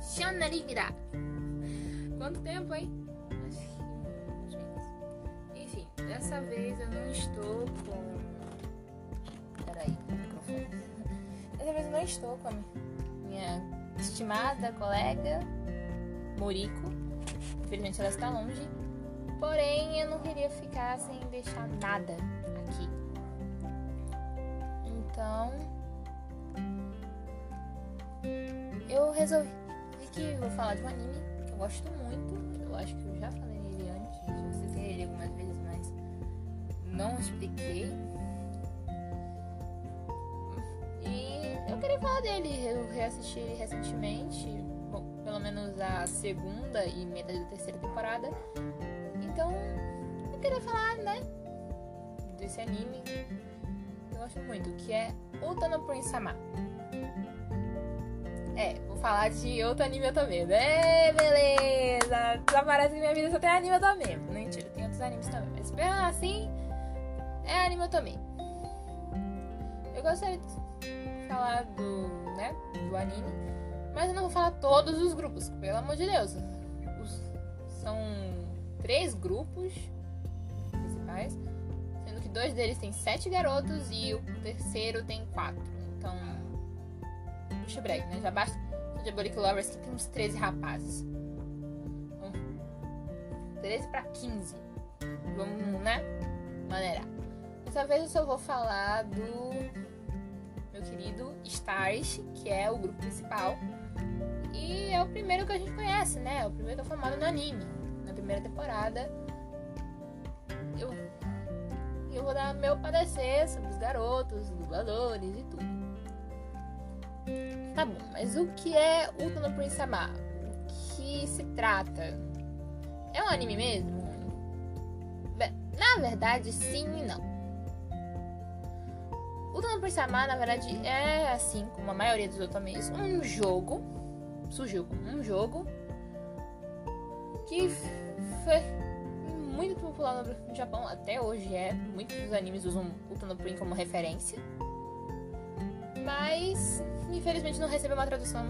Shonaribira. Quanto tempo, hein? Enfim, dessa vez eu não estou com. Peraí, microfone. Dessa vez eu não estou com a minha estimada colega Moriko. Infelizmente ela está longe. Porém, eu não queria ficar sem deixar nada aqui. Então. Eu resolvi que vou falar de um anime que eu gosto muito. Eu acho que eu já falei nele antes, já citei ele algumas vezes, mas não expliquei. E eu queria falar dele. Eu reassisti recentemente, bom, pelo menos a segunda e metade da terceira temporada. Então, eu queria falar, né, desse anime que eu gosto muito, que é Utano Prince Sama. É, vou falar de outro anime também. É, beleza! Parece que minha vida só tem anime também. Mentira, tem outros animes também. Mas mesmo assim, é anime também. Eu gostaria de falar do, né, do anime, mas eu não vou falar todos os grupos, pelo amor de Deus. Os, são três grupos principais, sendo que dois deles têm sete garotos e o terceiro tem quatro. Puxa break, né? Já basta o Diabolic Lovers que tem uns 13 rapazes. 13 para 15. Vamos, né? Maneirar. Dessa vez eu só vou falar do meu querido Stars, que é o grupo principal. E é o primeiro que a gente conhece, né? É o primeiro que é formado no anime na primeira temporada. Eu, eu vou dar meu parecer sobre os garotos, dubladores e tudo. Tá bom, mas o que é Utano Prince Sama? O que se trata? É um anime mesmo? Na verdade, sim e não. Utano Prince Sama, na verdade, é assim como a maioria dos otames, um jogo. Surgiu como um jogo que foi muito popular no Japão, até hoje é. Muitos dos animes usam Utano Prin como referência. Mas, infelizmente, não recebeu uma tradução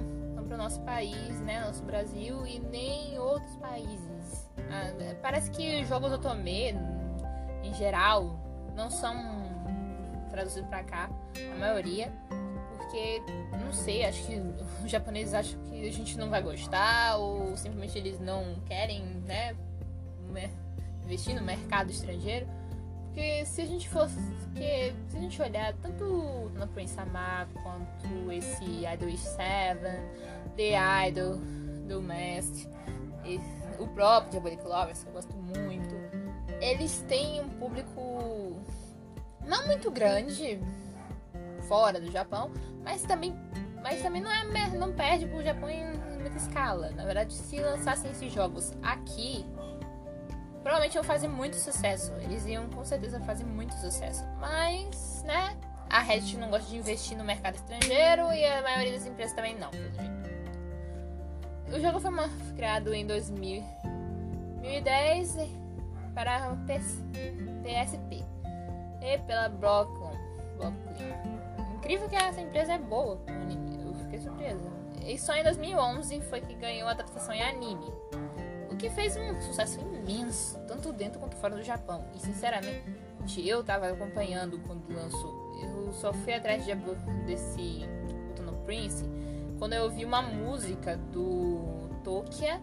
para o nosso país, né? Nosso Brasil e nem outros países. Ah, parece que jogos otome, em geral, não são traduzidos para cá, a maioria porque, não sei, acho que os japoneses acham que a gente não vai gostar ou simplesmente eles não querem, né, investir no mercado estrangeiro. Porque se a gente fosse, porque se a gente olhar tanto no Prince Amar quanto esse Idol 7, The Idol, do Mast, o próprio Diabolic Lovers, que eu gosto muito, eles têm um público não muito grande, fora do Japão, mas também, mas também não, é, não perde pro Japão em muita escala. Na verdade, se lançassem esses jogos aqui, provavelmente iam fazer muito sucesso. Eles iam com certeza fazer muito sucesso. Mas, né? A Reddit não gosta de investir no mercado estrangeiro e a maioria das empresas também não, pelo jeito. O jogo foi criado em 2010 para PSP e pela Brooklyn. Incrível que essa empresa é boa. Eu fiquei surpresa. E só em 2011 foi que ganhou a adaptação em anime. Que fez um sucesso imenso, tanto dentro quanto fora do Japão. E sinceramente, eu tava acompanhando quando lançou. Eu só fui atrás de, desse Utano Prince quando eu vi uma música do Tokia,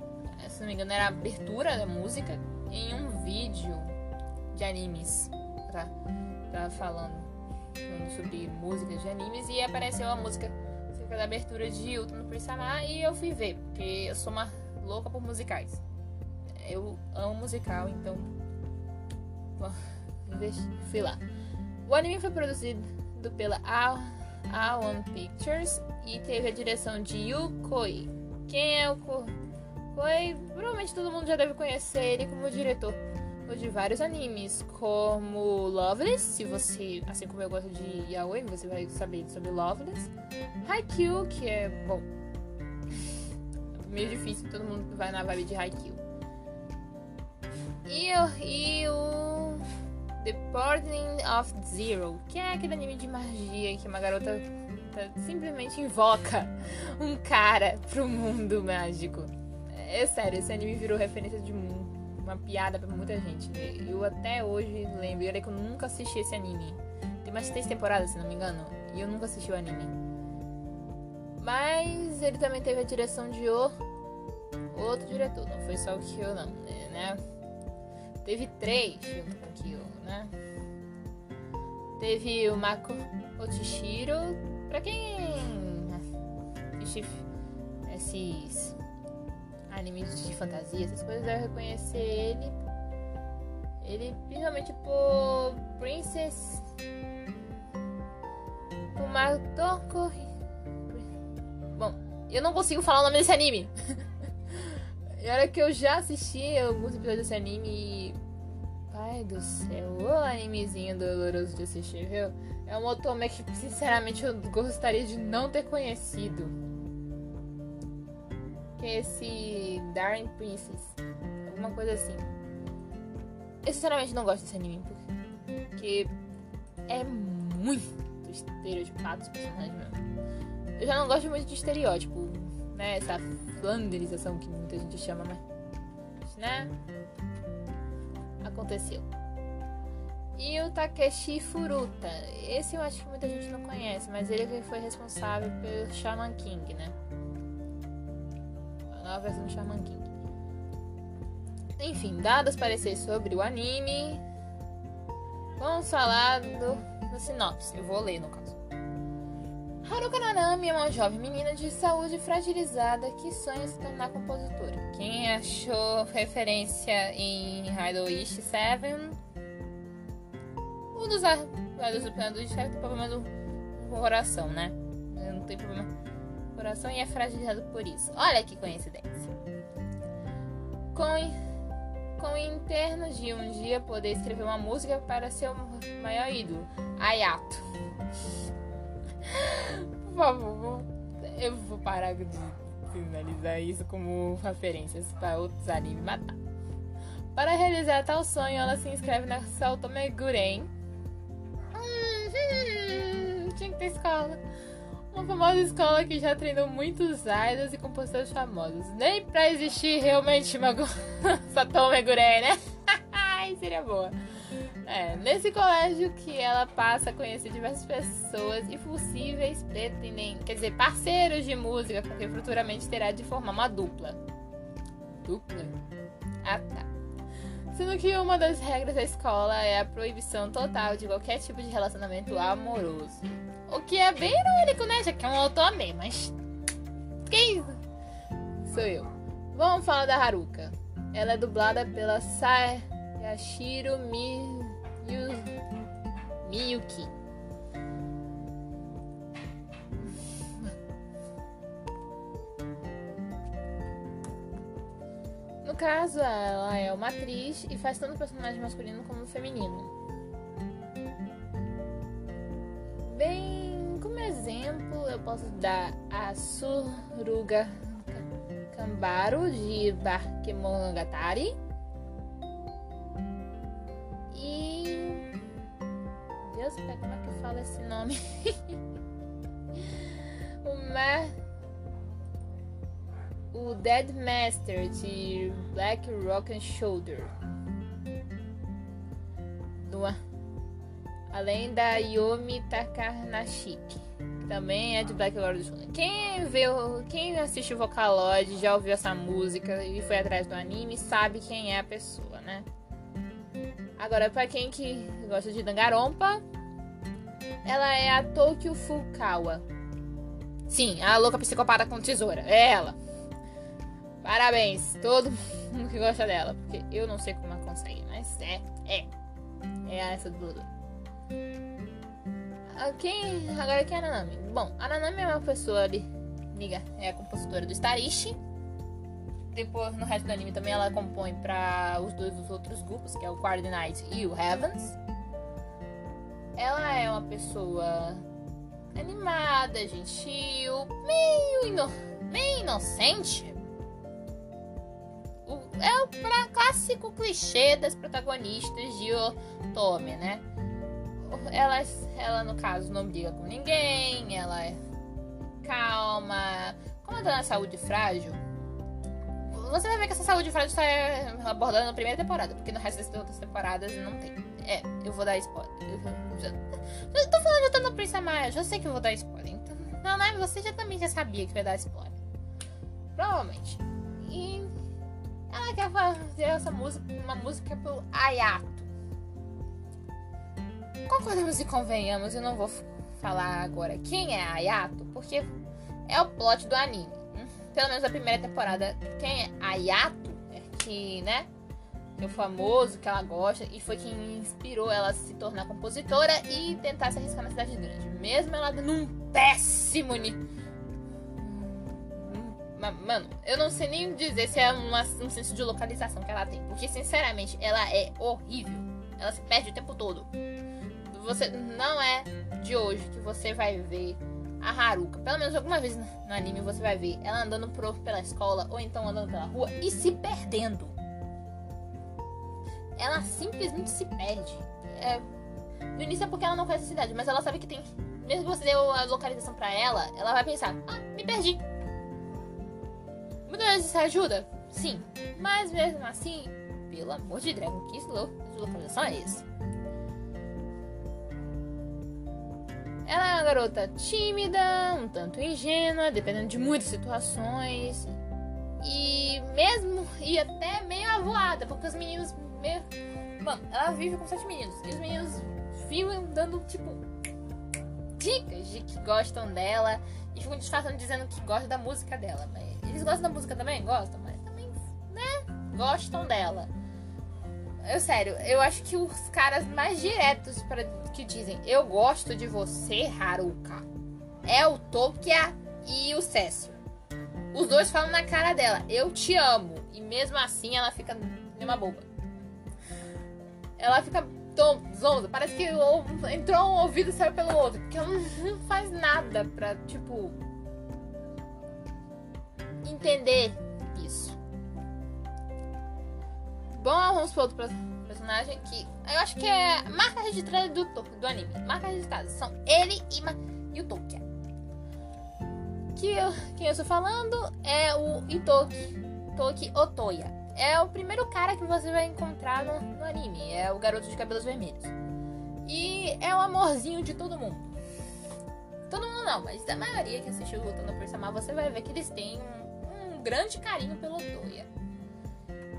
se não me engano era a abertura da música, em um vídeo de animes. Tá, tá falando sobre músicas de animes e apareceu a música da abertura de Ultra no Prisama e eu fui ver, porque eu sou uma louca por musicais. Eu amo musical, então fui lá. O anime foi produzido pela A1 Pictures e teve a direção de Yu Koi. Quem é o Koi? Provavelmente todo mundo já deve conhecer ele como diretor de vários animes, como Loveless, se você, assim como eu gosto de yaoi, você vai saber sobre Loveless. Haikyuu, que é, bom, meio difícil, todo mundo vai na vibe de Haikyuu. E, e o The Burning of Zero, que é aquele anime de magia que uma garota simplesmente invoca um cara pro mundo mágico. É sério, esse anime virou referência de uma piada pra muita gente. Eu até hoje lembro, e olha que eu nunca assisti esse anime. Tem mais três temporadas, se não me engano, e eu nunca assisti o anime. Mas ele também teve a direção de o outro diretor, não foi só o Kyo não, né? Teve três junto com Kyo, né? Teve o Mako Otishiro, pra quem assiste esses animes de fantasia, essas coisas, deve reconhecer ele. Ele, principalmente por Princess. Por Matoko. Bom, eu não consigo falar o nome desse anime. e olha que eu já assisti alguns episódios desse anime e. Pai do céu, o animezinho doloroso de assistir, viu? É um otome que, sinceramente, eu gostaria de não ter conhecido. Que é esse Darren Princess. Alguma coisa assim. Eu, sinceramente, não gosto desse anime. Porque é muito estereotipado os personagens mesmo. Eu já não gosto muito de estereótipo, né? Essa flanderização que muita gente chama, mas. Né? Aconteceu. E o Takeshi Furuta. Esse eu acho que muita gente não conhece, mas ele foi responsável pelo Shaman King, né? A nova versão do Shaman King. Enfim, dados pareceres sobre o anime. Vamos falar do, do sinopse. Eu vou ler no caso. Haruka Nanami é uma jovem menina de saúde fragilizada que sonha se tornar compositora. Quem achou referência em Hideoishi 7 um dos lados do plano do tem problema do coração, né? Não tem problema no coração e é fragilizado por isso. Olha que coincidência. Com, com o interno de um dia poder escrever uma música para seu maior ídolo, Ayato. Por favor, eu vou parar de finalizar isso como referências para outros animes matar. Para realizar tal sonho, ela se inscreve na Saltome Guren, tinha que ter escola. Uma famosa escola que já treinou muitos idols e compositores famosos. Nem pra existir realmente uma Satomi Gurei, né? Seria boa. É, nesse colégio que ela passa a conhecer diversas pessoas e possíveis pretendem, quer dizer, parceiros de música, porque futuramente terá de formar uma dupla. Dupla? Ah, tá. Sendo que uma das regras da escola é a proibição total de qualquer tipo de relacionamento amoroso. O que é bem irônico, né? Já que é um otome, mas. Que isso? Sou eu. Vamos falar da Haruka. Ela é dublada pela Sayashiro Miyuki. caso, ela é uma atriz e faz tanto personagem masculino como feminino. Bem, como exemplo, eu posso dar a Suruga Kambaro de Bakemonogatari. E. Deus, como é que fala esse nome? Uma o Dead Master de Black Rock and Shoulder. Além da Yomi Takanashiki, também é de Black and Shoulder. Quem viu, quem assistiu Vocaloid, já ouviu essa música e foi atrás do anime, sabe quem é a pessoa? Agora, para quem que gosta de Dangarompa, ela é a Tokyo Fukawa. Sim, a louca psicopata com tesoura. É ela. Parabéns, todo mundo que gosta dela. Porque eu não sei como ela consegue, mas é, é. É essa do ah, quem, agora quem é a Nanami? Bom, a Nanami é uma pessoa ali, amiga, é a compositora do Starishi. Depois, no resto do anime também, ela compõe para os dois os outros grupos, que é o Coordinate e o Heavens. Ela é uma pessoa animada, gentil, meio, ino meio inocente é o pra, clássico clichê das protagonistas de Otome, né? Ela, ela, no caso, não briga com ninguém, ela é calma. Como ela tá na saúde frágil, você vai ver que essa saúde frágil está abordada na primeira temporada, porque no resto das outras temporadas não tem. É, eu vou dar spoiler. Eu, já, eu tô falando, eu tô no Prince Amaya, já sei que eu vou dar spoiler. Então, não, né? Você já também já sabia que vai dar spoiler. Provavelmente. E ela quer fazer essa música, uma música pro Ayato. Concordamos e convenhamos, eu não vou falar agora quem é Ayato, porque é o plot do anime. Pelo menos a primeira temporada. Quem é Ayato, é que, né? É o famoso que ela gosta e foi quem inspirou ela a se tornar compositora e tentar se arriscar na cidade grande. Mesmo ela dando um péssimo. Mano, eu não sei nem dizer se é uma, um senso de localização que ela tem. Porque, sinceramente, ela é horrível. Ela se perde o tempo todo. Você não é de hoje que você vai ver a Haruka. Pelo menos alguma vez no anime você vai ver ela andando por, pela escola ou então andando pela rua e se perdendo. Ela simplesmente se perde. É, no início é porque ela não conhece a cidade, mas ela sabe que tem. Mesmo você dê a localização pra ela, ela vai pensar: ah, me perdi. Muitas vezes ajuda? Sim. Mas mesmo assim, pelo amor de Dragon, que localização é esse? Ela é uma garota tímida, um tanto ingênua, dependendo de muitas situações. E mesmo, e até meio avoada, porque os meninos meio. Mano, ela vive com sete meninos. E os meninos ficam dando, tipo, dicas de que gostam dela. E ficam disfarçando dizendo que gostam da música dela. Mas eles gostam da música também? Gostam, mas também, né? Gostam dela. Eu, sério, eu acho que os caras mais diretos para que dizem eu gosto de você, Haruka, é o Tokia e o Cécio. Os dois falam na cara dela, eu te amo. E mesmo assim ela fica uma boba. Ela fica zonza, parece que entrou um ouvido e saiu pelo outro. Porque ela não faz nada pra, tipo, entender isso. Bom, vamos para outro personagem que eu acho que é marca registrada do, do anime. Marca registrada são ele e, e o Tokia. Que eu, quem eu estou falando é o Itoki, Toki Otoya. É o primeiro cara que você vai encontrar no, no anime. É o garoto de cabelos vermelhos. E é o amorzinho de todo mundo. Todo mundo não, mas a maioria que assistiu Lutando por Samar, você vai ver que eles têm um, um grande carinho pelo Toya.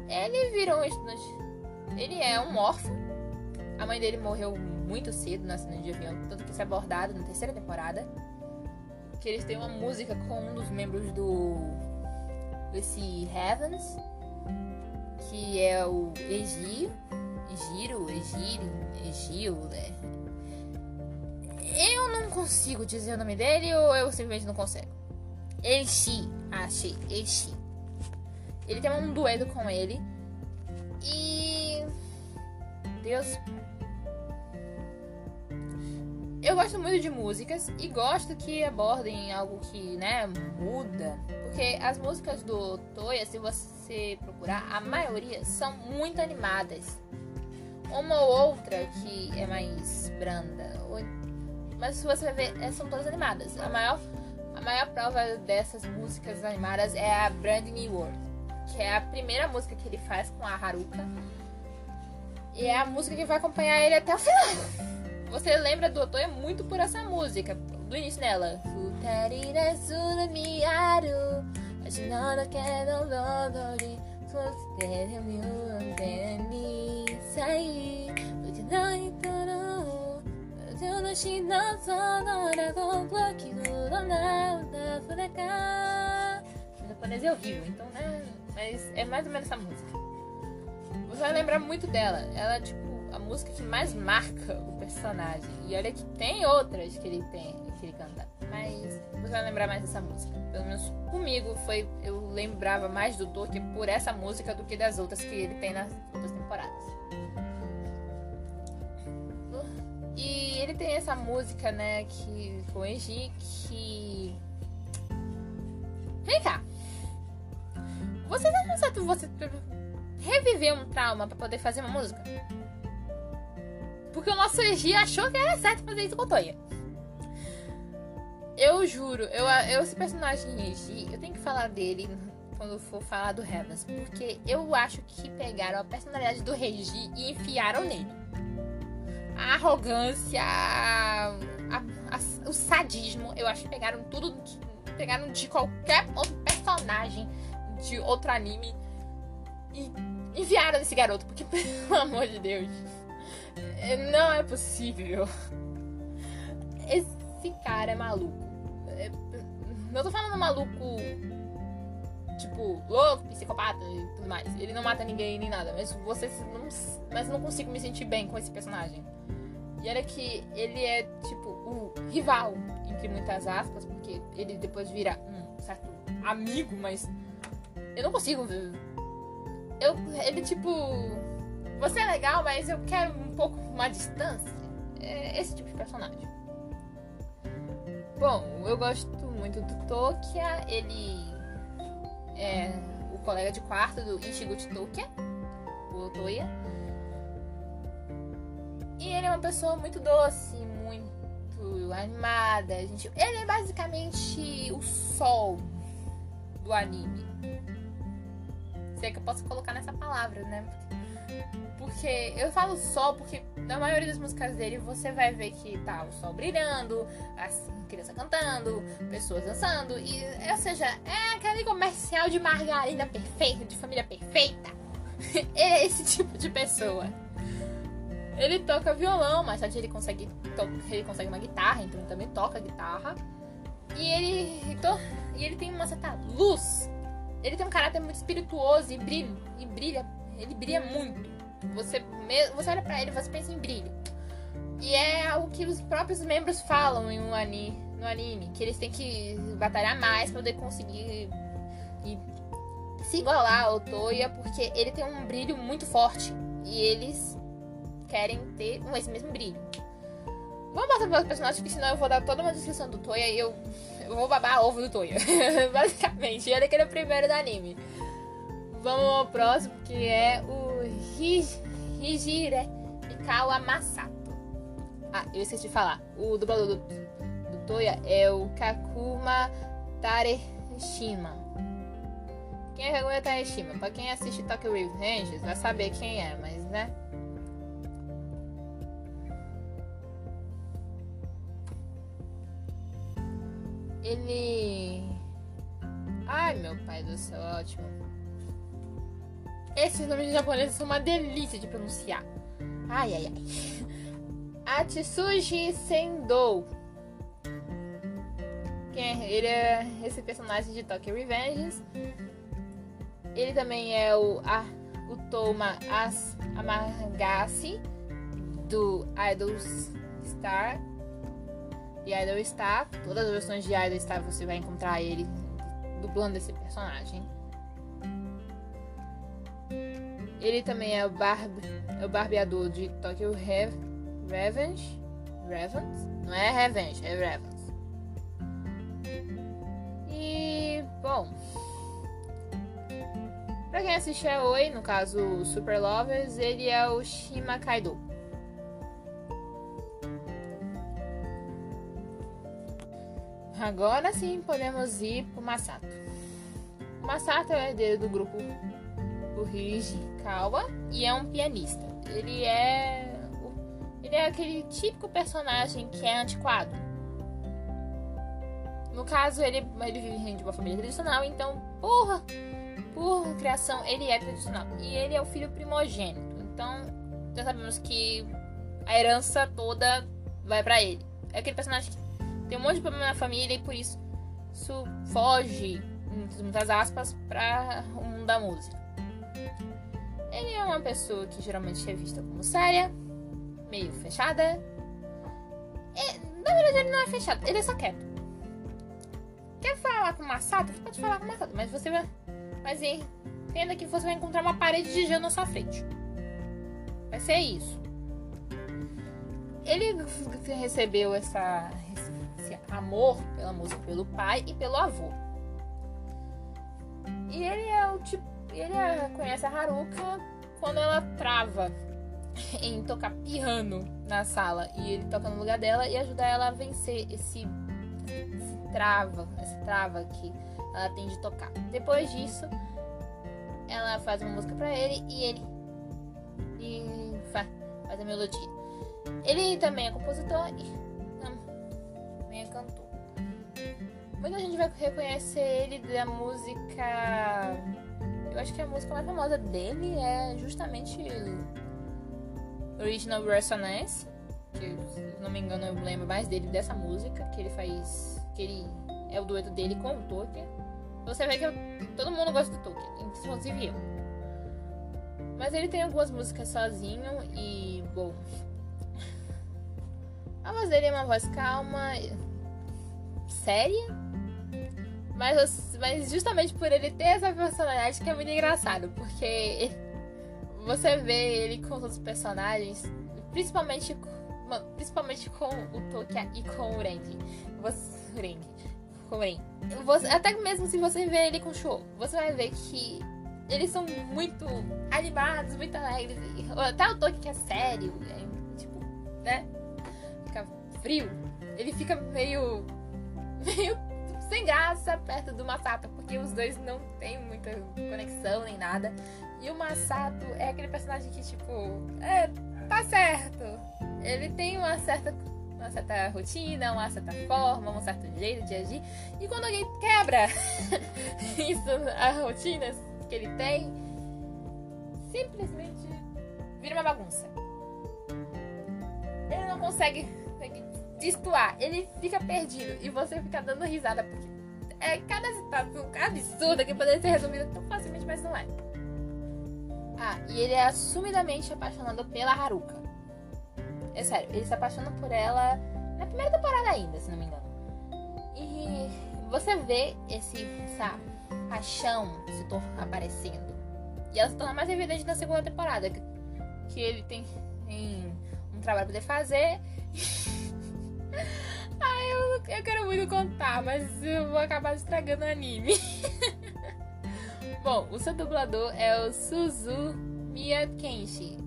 Ele virou um estudante. Ele é um órfão. A mãe dele morreu muito cedo no acidente de avião, tanto que isso é abordado na terceira temporada. Que eles têm uma música com um dos membros do. desse Heavens, que é o Egio. Egiro, Egiro, Egio, né? Eu não consigo dizer o nome dele ou eu simplesmente não consigo. Eishi, achei, Eishi. Ele tem um dueto com ele. E. Deus. Eu gosto muito de músicas e gosto que abordem algo que, né, muda. Porque as músicas do Toya, se você procurar, a maioria são muito animadas. Uma ou outra que é mais branda. Mas se você ver, são todas animadas. A maior, a maior prova dessas músicas animadas é a Brand New World que é a primeira música que ele faz com a Haruka. E é a música que vai acompanhar ele até o final. Você lembra do Otoya muito por essa música, do início dela. O japonês é horrível, então né mas é mais ou menos essa música. Você vai lembrar muito dela. Ela é tipo a música que mais marca o personagem. E olha que tem outras que ele tem, que ele canta. Mas você vai lembrar mais dessa música. Pelo menos comigo foi. Eu lembrava mais do Tolkien por essa música do que das outras que ele tem nas outras temporadas. E ele tem essa música, né, que com Eiji, que. Vem cá. Você não certo você reviver um trauma para poder fazer uma música. Porque o nosso Egi achou que era certo fazer isso com o Toya. Eu juro, eu, eu esse personagem Egi, eu tenho que falar dele quando for falar do Heavens, porque eu acho que pegaram a personalidade do Regi e enfiaram nele. A arrogância, a, a, o sadismo, eu acho que pegaram tudo, pegaram de qualquer outro personagem de outro anime e enviaram nesse garoto, porque pelo amor de Deus, não é possível. Esse cara é maluco. É, não tô falando maluco tipo, louco, psicopata e tudo mais. Ele não mata ninguém nem nada, mas você não, mas não consigo me sentir bem com esse personagem. E olha que ele é tipo o rival, entre muitas aspas, porque ele depois vira um certo amigo, mas eu não consigo. Eu, ele tipo, você é legal, mas eu quero um pouco uma distância. É esse tipo de personagem. Bom, eu gosto muito do Tokia, ele é o colega de quarto do Ishiguchi Tokia, o Toya. E ele é uma pessoa muito doce, muito animada. Gente, ele é basicamente o sol do anime. Sei que eu posso colocar nessa palavra, né? Porque eu falo sol porque na maioria das músicas dele você vai ver que tá o sol brilhando, as crianças cantando, pessoas dançando, e, ou seja, é aquele comercial de margarina perfeita, de família perfeita. é esse tipo de pessoa. Ele toca violão, mas tarde ele consegue, ele consegue uma guitarra, então ele também toca guitarra. E ele, e ele tem uma certa luz. Ele tem um caráter muito espirituoso e brilha, e brilha ele brilha muito. Você, você olha pra ele e você pensa em brilho. E é o que os próprios membros falam em um anime, no anime, que eles têm que batalhar mais para poder conseguir se igualar ao Toya, porque ele tem um brilho muito forte e eles querem ter esse mesmo brilho. Vamos passar pelos personagens, porque senão eu vou dar toda uma descrição do Toya e eu, eu vou babar ovo do Toya. Basicamente, ele é aquele primeiro do anime. Vamos ao próximo, que é o Hijire Ikawa Masato. Ah, eu esqueci de falar. O dublador do, do Toya é o Kakuma Tareshima. Quem é Kakuma Tareshima? Pra quem assiste Tokyo Revengers vai saber quem é, mas né? Ele. Ai meu pai do céu, ótimo. Esses nomes japoneses são uma delícia de pronunciar. Ai, ai, ai. Atsushi Sendou. Quem é? Ele é esse personagem de Tokyo Revengers. Ele também é o, a, o Toma As, Amagasi do Idols Star. De Idol Star. Todas as versões de Idol Star você vai encontrar ele dublando esse personagem. Ele também é o, barbe, é o barbeador de Tokyo Re Revenge. Revenge? Não é Revenge, é Revenge. E, bom. Pra quem assiste a Oi, no caso Super Lovers, ele é o Shima Kaido. Agora sim podemos ir pro Masato. O Masato é o herdeiro do grupo o Ryuji Kawa e é um pianista. Ele é ele é aquele típico personagem que é antiquado. No caso, ele, ele vive de uma família tradicional, então, por, por criação, ele é tradicional. E ele é o filho primogênito. Então, já sabemos que a herança toda vai para ele. É aquele personagem que tem um monte de problema na família e por isso, isso foge, muitas aspas, para o mundo da música. Ele é uma pessoa que geralmente é vista como séria, meio fechada. É, na verdade, ele não é fechado, ele é só quieto. Quer falar com o Masato? Você pode falar com o Masato, mas você vai. Mas entenda que você vai encontrar uma parede de gelo na sua frente. Vai ser isso. Ele recebeu essa, amor pela música pelo pai e pelo avô. E ele é o tipo ele conhece a Haruka quando ela trava em tocar piano na sala e ele toca no lugar dela e ajuda ela a vencer esse, esse trava, essa trava que ela tem de tocar. Depois disso, ela faz uma música para ele e ele e faz, faz a melodia. Ele também é compositor e também é cantor. Muita gente vai reconhecer ele da música. Eu acho que a música mais famosa dele é justamente Original Resonance. Que, se não me engano, eu lembro mais dele dessa música. Que ele faz. Que ele é o dueto dele com o Tolkien. Você vê que eu, todo mundo gosta do Tolkien, inclusive eu. Mas ele tem algumas músicas sozinho e, bom. A voz dele é uma voz calma, séria, mas, mas justamente por ele ter essa personalidade que é muito engraçado, porque você vê ele com os outros personagens, principalmente principalmente com o Tokia e com o Rengi. Você, Rengi. Com Ren. Você, até mesmo se você ver ele com o Show, você vai ver que eles são muito animados, muito alegres. Até o Toki que é sério, é, tipo, né? Frio. Ele fica meio. meio sem graça perto do Masato, porque os dois não têm muita conexão nem nada. E o Masato é aquele personagem que, tipo, é, tá certo. Ele tem uma certa, uma certa rotina, uma certa forma, um certo jeito de agir. E quando alguém quebra isso, a rotina que ele tem, simplesmente vira uma bagunça. Ele não consegue destoar. Ele fica perdido e você fica dando risada porque é cada situação absurda que poderia ser resumida tão facilmente, mas não é. Ah, e ele é assumidamente apaixonado pela Haruka. É sério, ele se apaixona por ela na primeira temporada ainda, se não me engano. E você vê esse, essa paixão se aparecendo. E ela se torna mais evidente na segunda temporada. Que, que ele tem, tem um trabalho pra poder fazer. Ai, eu, eu quero muito contar, mas eu vou acabar estragando o anime. Bom, o seu dublador é o Suzu Miyakenshi.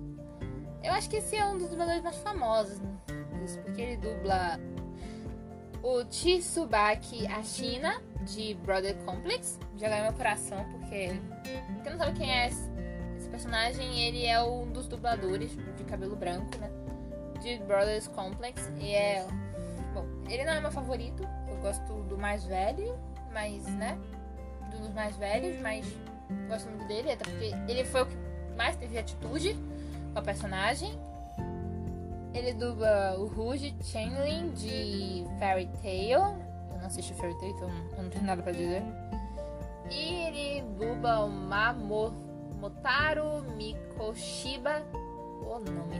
Eu acho que esse é um dos dubladores mais famosos, porque ele dubla o Tsubaki Ashina de Brother Complex. Já ganhou meu coração, porque quem não sabe quem é esse, esse personagem, ele é um dos dubladores de cabelo branco, né? De Brothers Complex. E é ele não é meu favorito. Eu gosto do mais velho, mas, né? Dos mais velhos, mas gosto muito dele, até porque ele foi o que mais teve atitude com a personagem. Ele dubla o Rouge Changeling de Fairy Tail. Eu não assisto Fairy Tail, então eu não tenho nada pra dizer. E ele dubla o Mamotaro Mikoshiba, o nome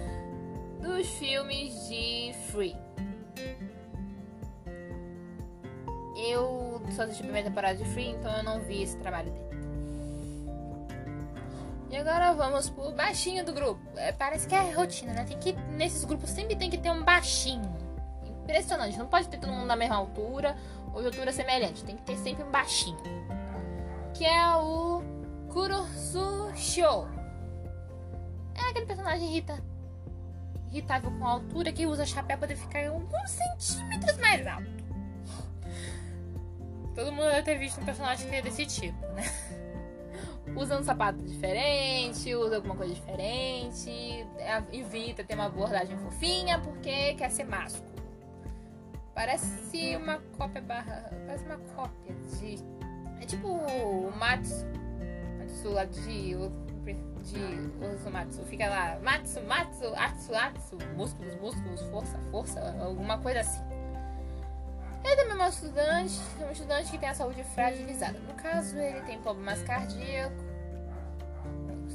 dos filmes de Free. Eu só assisti a primeira temporada de Free, então eu não vi esse trabalho dele. E agora vamos pro baixinho do grupo. É, parece que é rotina, né? Tem que, nesses grupos sempre tem que ter um baixinho. Impressionante. Não pode ter todo mundo na mesma altura ou de altura semelhante. Tem que ter sempre um baixinho. Que é o Kurosu Sho. É aquele personagem irrita, irritável com a altura que usa chapéu para ficar alguns centímetros mais alto. Todo mundo deve ter visto um personagem que é desse tipo, né? Usa um sapato diferente, usa alguma coisa diferente, evita ter uma abordagem fofinha porque quer ser másculo. Parece uma cópia barra. Parece uma cópia de. É tipo o Matsu. Matsu lá de. De Ozumatsu. Fica lá. Matsu, Matsu, Atsu, Atsu. Músculos, músculos, força, força. Alguma coisa assim. Ele também é um estudante, um estudante que tem a saúde fragilizada. No caso, ele tem problemas cardíacos.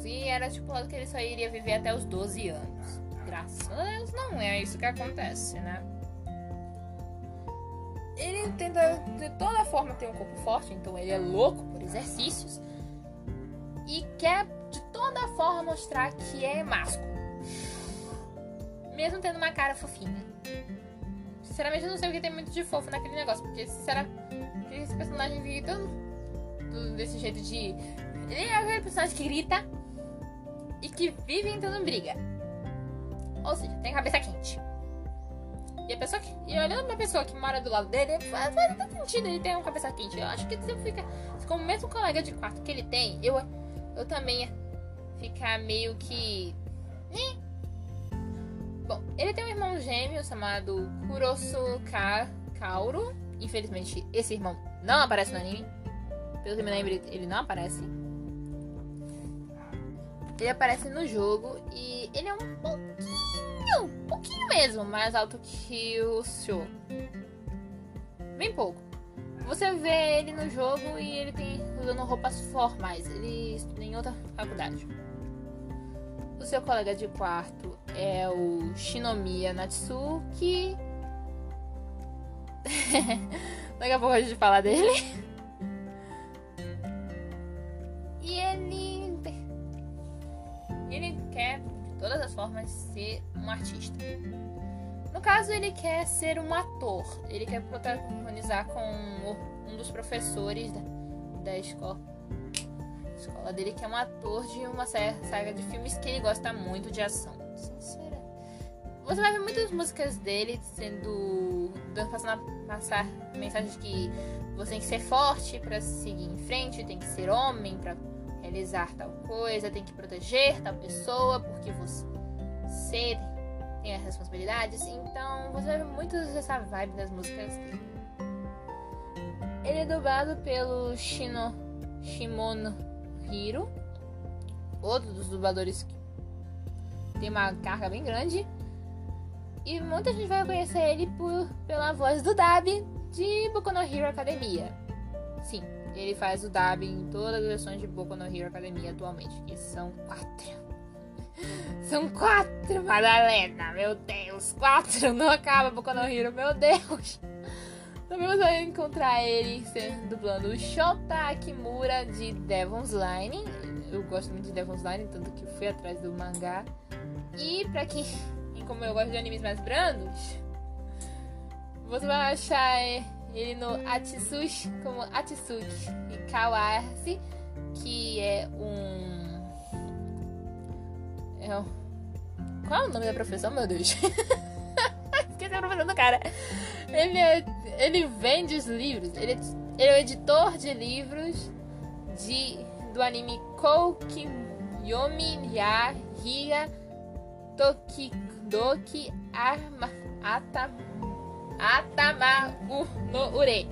E era estipulado que ele só iria viver até os 12 anos. Graças a Deus, não é isso que acontece, né? Ele tenta de toda forma ter um corpo forte, então ele é louco por exercícios. E quer toda forma mostrar que é másculo. Mesmo tendo uma cara fofinha. Sinceramente, eu não sei o que tem muito de fofo naquele negócio. Porque, sinceramente, esse personagem vive tão desse jeito de. Ele é aquele personagem que grita e que vive entrando briga. Ou seja, tem cabeça quente. E a pessoa que. E olhando pra pessoa que mora do lado dele, faz, faz tanto sentido ele ter uma cabeça quente. Eu acho que você fica. Como o mesmo colega de quarto que ele tem, eu, eu também ficar meio que. Bom, ele tem um irmão gêmeo chamado Kurosu Ka Kaoru. Infelizmente, esse irmão não aparece no anime. Pelo que me lembro, ele não aparece. Ele aparece no jogo e ele é um pouquinho, um pouquinho mesmo mais alto que o Sho. Bem pouco. Você vê ele no jogo e ele tem usando roupas formais. Ele estuda em outra faculdade. O seu colega de quarto é o Shinomiya Natsuki. Daqui a pouco a gente fala dele. todas as formas, ser um artista. No caso, ele quer ser um ator. Ele quer protagonizar com um dos professores da, da escola, escola dele, que é um ator de uma saga de filmes que ele gosta muito de ação. Sincera. Você vai ver muitas músicas dele sendo. passando a passar mensagens que você tem que ser forte para seguir em frente, tem que ser homem para realizar tal coisa, tem que proteger tal pessoa, porque você tem as responsabilidades. Então você vê muito essa vibe das músicas dele. Ele é dublado pelo Shino Shimono Hiro, outro dos dubladores que tem uma carga bem grande. E muita gente vai conhecer ele por, pela voz do Dab de Boku no Hero Academia. Sim, ele faz o dub em todas as versões de Boku no Hero Academia atualmente, que são quatro. São quatro, Madalena, meu Deus, quatro, não acaba Boku no Hero, meu Deus. Também você vai encontrar ele dublando o Shota Akimura de Devil's Line. Eu gosto muito de Devil's Line, tanto que fui atrás do mangá. E pra quem, como eu gosto de animes mais brandos, você vai achar ele no Atsushi como Atsuki e Kawase, que é um. É um. Qual é o nome da profissão, meu Deus? Esqueci a profissão do cara. Ele, é, ele vende os livros, ele é, ele é o editor de livros de, do anime Kouki Yomi Ya Higa Tokidoki Arma Ata no Ure,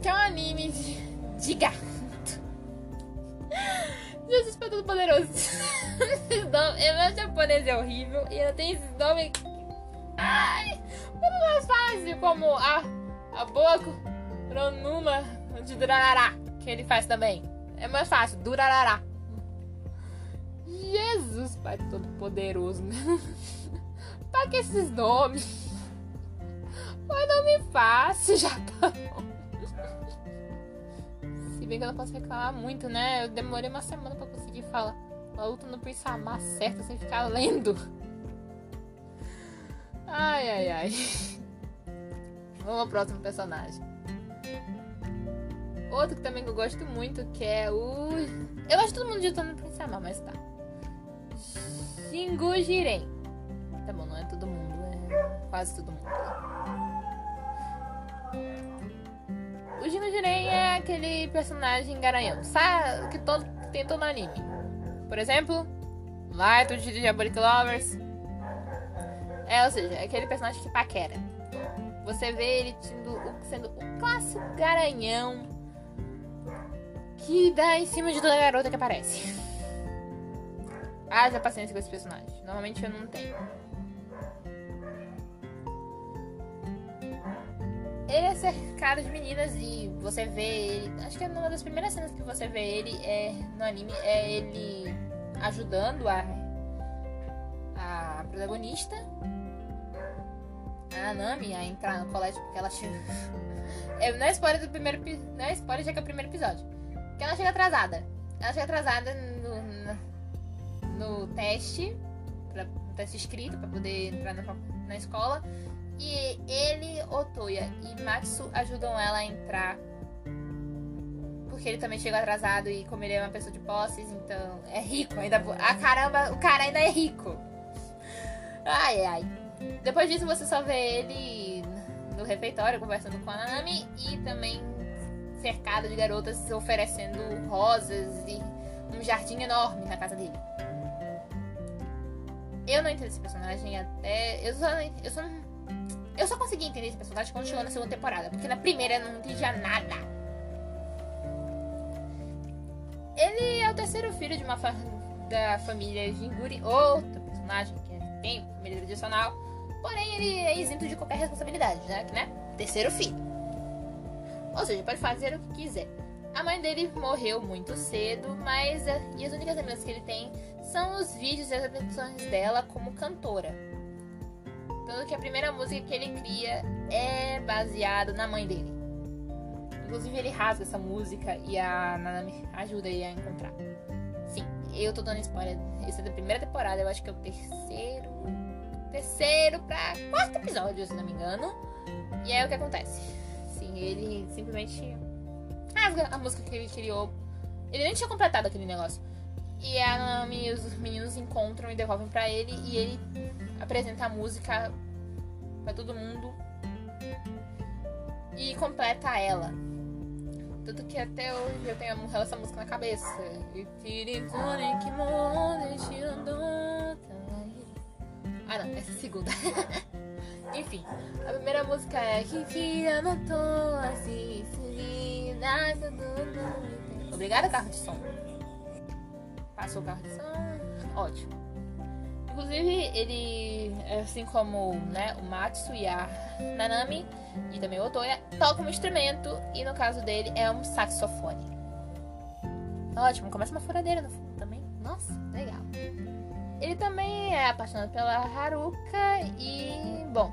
que é um anime de, de gato. Jesus foi todo poderoso. Esses nomes, meu japonês é horrível e ela tem esses nomes. Ai, muito mais fácil, como a, a Boku Ronuma de Durarará, que ele faz também. É mais fácil, Durarará. Jesus, Pai Todo-Poderoso. Pra que esses nomes? Mas não me fácil, já tá. Se bem que eu não posso reclamar muito, né? Eu demorei uma semana pra conseguir falar. A luta no Prissamar certo sem ficar lendo. Ai, ai, ai. Vamos ao próximo personagem. Outro que também que eu gosto muito, que é o. Eu gosto de todo mundo de Luta no Prissamar, mas tá. Shingu Jiren. Tá bom, não é todo mundo, é quase todo mundo. O Gino Jiren é aquele personagem garanhão, sabe? Que todo, tem todo no anime. Por exemplo, Light de Diabolic Lovers. É, ou seja, é aquele personagem que paquera. Você vê ele sendo, sendo o clássico garanhão que dá em cima de toda garota que aparece. Haja paciência com esse personagem. Normalmente eu não tenho. ele é cercado de meninas e você vê ele. Acho que é uma das primeiras cenas que você vê ele é, no anime é ele ajudando a, a protagonista, a Nami, a entrar no colégio porque ela chega. É, não é spoiler do primeiro Não é spoiler, já que é o primeiro episódio. Porque ela chega atrasada. Ela chega atrasada no, no, teste, pra, no teste escrito, para poder entrar na, na escola. E ele, Otoya e Matsu ajudam ela a entrar. porque ele também chegou atrasado e como ele é uma pessoa de posses, então é rico ainda. Ah, caramba, o cara ainda é rico. Ai, ai. Depois disso você só vê ele no refeitório conversando com a Nami e também cercado de garotas oferecendo rosas e um jardim enorme na casa dele. Eu não entendo esse personagem até. Eu só, eu só, eu só consegui entender esse personagem quando chegou na segunda temporada, porque na primeira eu não entendia nada. Ele é o terceiro filho de uma fa da família Jinguri, outro personagem que é bem família tradicional, porém ele é isento de qualquer responsabilidade, né? né? Terceiro filho. Ou seja, pode fazer o que quiser. A mãe dele morreu muito cedo, mas eh, e as únicas lembranças que ele tem são os vídeos e as apresentações dela como cantora. Tanto que a primeira música que ele cria é baseada na mãe dele. Inclusive ele rasga essa música e a Nanami ajuda ele a encontrar. Sim, eu tô dando spoiler. Isso é da primeira temporada, eu acho que é o terceiro. Terceiro pra quarto episódio, se não me engano. E é o que acontece. Sim, ele simplesmente rasga a música que ele criou. Ele nem tinha completado aquele negócio. E a Nami, os meninos encontram e devolvem para ele. E ele apresenta a música para todo mundo. E completa ela. Tudo que até hoje eu tenho essa música na cabeça. Ah não, essa é a segunda. Enfim, a primeira música é Obrigada, carro de som. Passou o carro de som. Ótimo. Inclusive, ele, assim como né, o Matsu e a Nanami, e também o Otoya, toca um instrumento, e no caso dele é um saxofone. Ótimo, começa uma furadeira no fundo também. Nossa, legal. Ele também é apaixonado pela Haruka e, bom,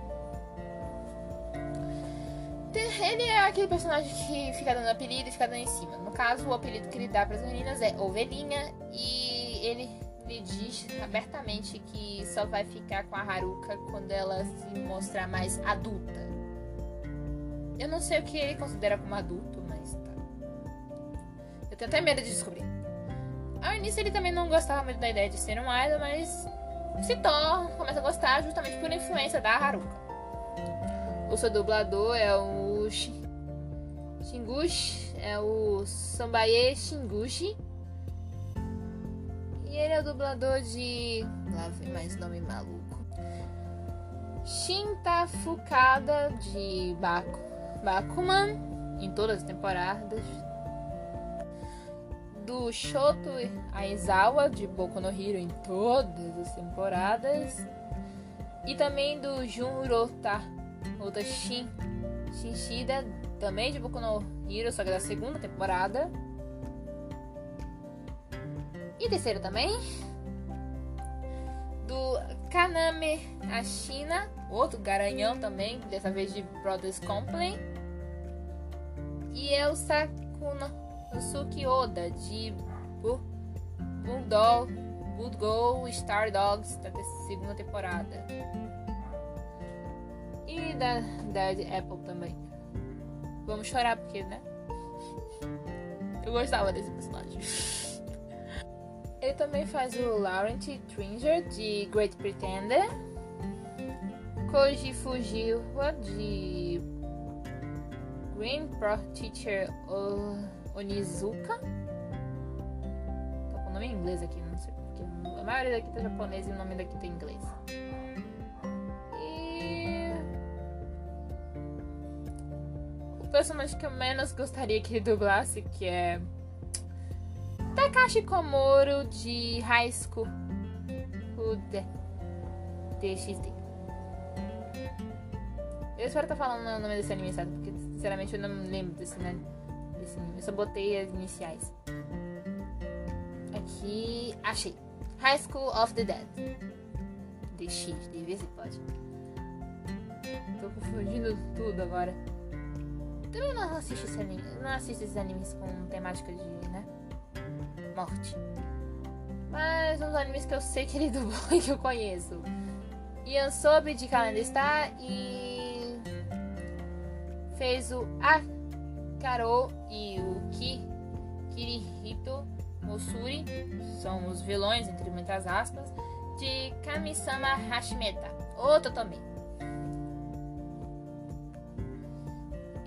ele é aquele personagem que fica dando apelido e fica dando em cima. No caso, o apelido que ele dá para as meninas é Ovelhinha e ele lhe diz abertamente que só vai ficar com a Haruka quando ela se mostrar mais adulta. Eu não sei o que ele considera como adulto, mas tá. Eu tenho até medo de descobrir. Ao início ele também não gostava muito da ideia de ser um idol, mas se torna, começa a gostar justamente por influência da Haruka. O seu dublador é o Shingushi, é o Sambaye Shingushi. E ele é o dublador de. Lá vem mais nome maluco. Shinta Fukada de Baku, Bakuman em todas as temporadas. Do Shoto Aizawa de Boku no Hero em todas as temporadas. E também do Junrota outra Shin, Shinshida, também de Boku no Hero, só que da segunda temporada. E terceiro também, do Kaname Ashina, outro garanhão também, dessa vez de Brothers Company. E é o Sakuna Suki Oda, de Bulldog, Bulldog Star Dogs, da segunda temporada. E da Dead Apple também. Vamos chorar porque, né? Eu gostava desse personagem. Ele também faz o Laurent Tringer de Great Pretender. Koji Fujiwa de Green Pro Teacher Onizuka. Tô com o nome em inglês aqui, não sei porque. A maioria daqui tá japonês e o nome daqui tá em inglês. personagem que eu menos gostaria que ele dublasse, que é Takashi Komoro de High School DXD. Eu espero estar falando o nome desse anime certo, porque sinceramente eu não lembro desse, né, anime. Eu só botei as iniciais. Aqui, achei. High School of the Dead. DX, de ver se pode. Tô confundindo tudo agora. Também não assiste esse anime, não assiste esses animes com temática de, né? Morte. Mas uns animes que eu sei que ele dublou e que eu conheço. Ian Sobe de Calendar Star e fez o Akaro e o Ki Kirihito Mosuri, são os vilões, entre muitas aspas, de Kamisama Hashimeta, o Totome.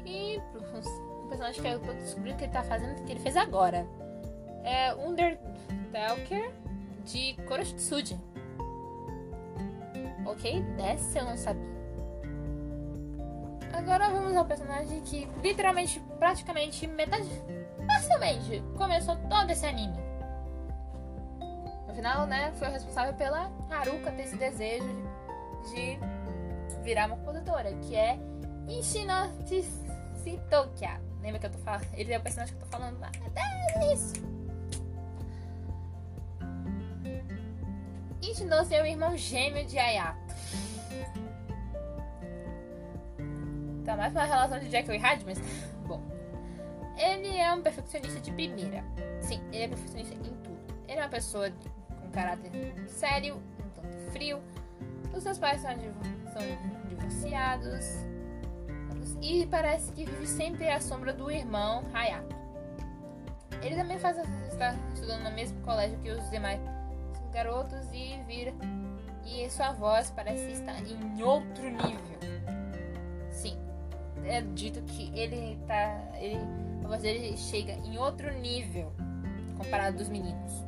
E o personagem que eu tô descobrindo que ele tá fazendo, que ele fez agora, é Undertalker de Koroshitsuji. Ok? Dessa eu não sabia. Agora vamos ao personagem que literalmente, praticamente, metade. Facilmente começou todo esse anime. Afinal, né, foi responsável pela Haruka ter esse desejo de virar uma compositora, que é Ishino Sitokia. Lembra que eu tô falando? Ele é o personagem que eu tô falando lá. É isso! Ishino é o irmão gêmeo de Ayato. Tá mais uma relação de Jekyll e Hyde, mas bom. Ele é um perfeccionista de primeira. Sim, ele é perfeccionista em tudo. Ele é uma pessoa com caráter sério, um tanto frio. Os seus pais são, são divorciados. E parece que vive sempre à sombra do irmão Hayato. Ele também faz, está estudando no mesmo colégio que os demais garotos e vira. E sua voz parece estar em outro nível é dito que ele tá. Ele, a chega em outro nível comparado dos meninos.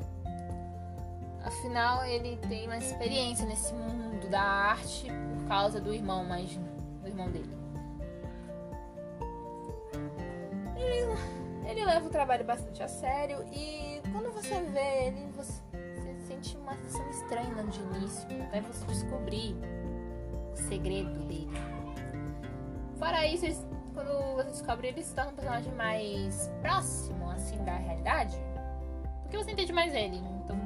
Afinal, ele tem uma experiência nesse mundo da arte por causa do irmão mais do irmão dele. Ele, ele leva o trabalho bastante a sério e quando você vê ele, você, você sente uma sensação estranha de início, até você descobrir o segredo dele. Fora isso, eles, quando você descobre, ele se torna um personagem mais próximo, assim, da realidade. Porque você entende mais ele. Então,